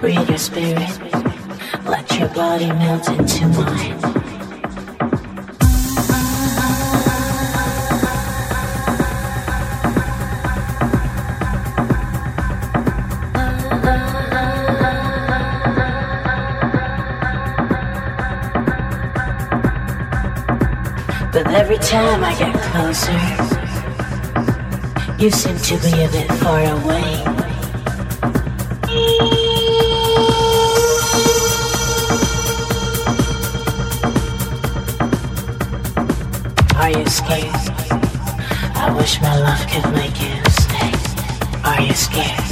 Breathe your spirit. Let your body melt into mine. Time I get closer, you seem to be a bit far away. Are you scared? I wish my love could make you stay. Are you scared?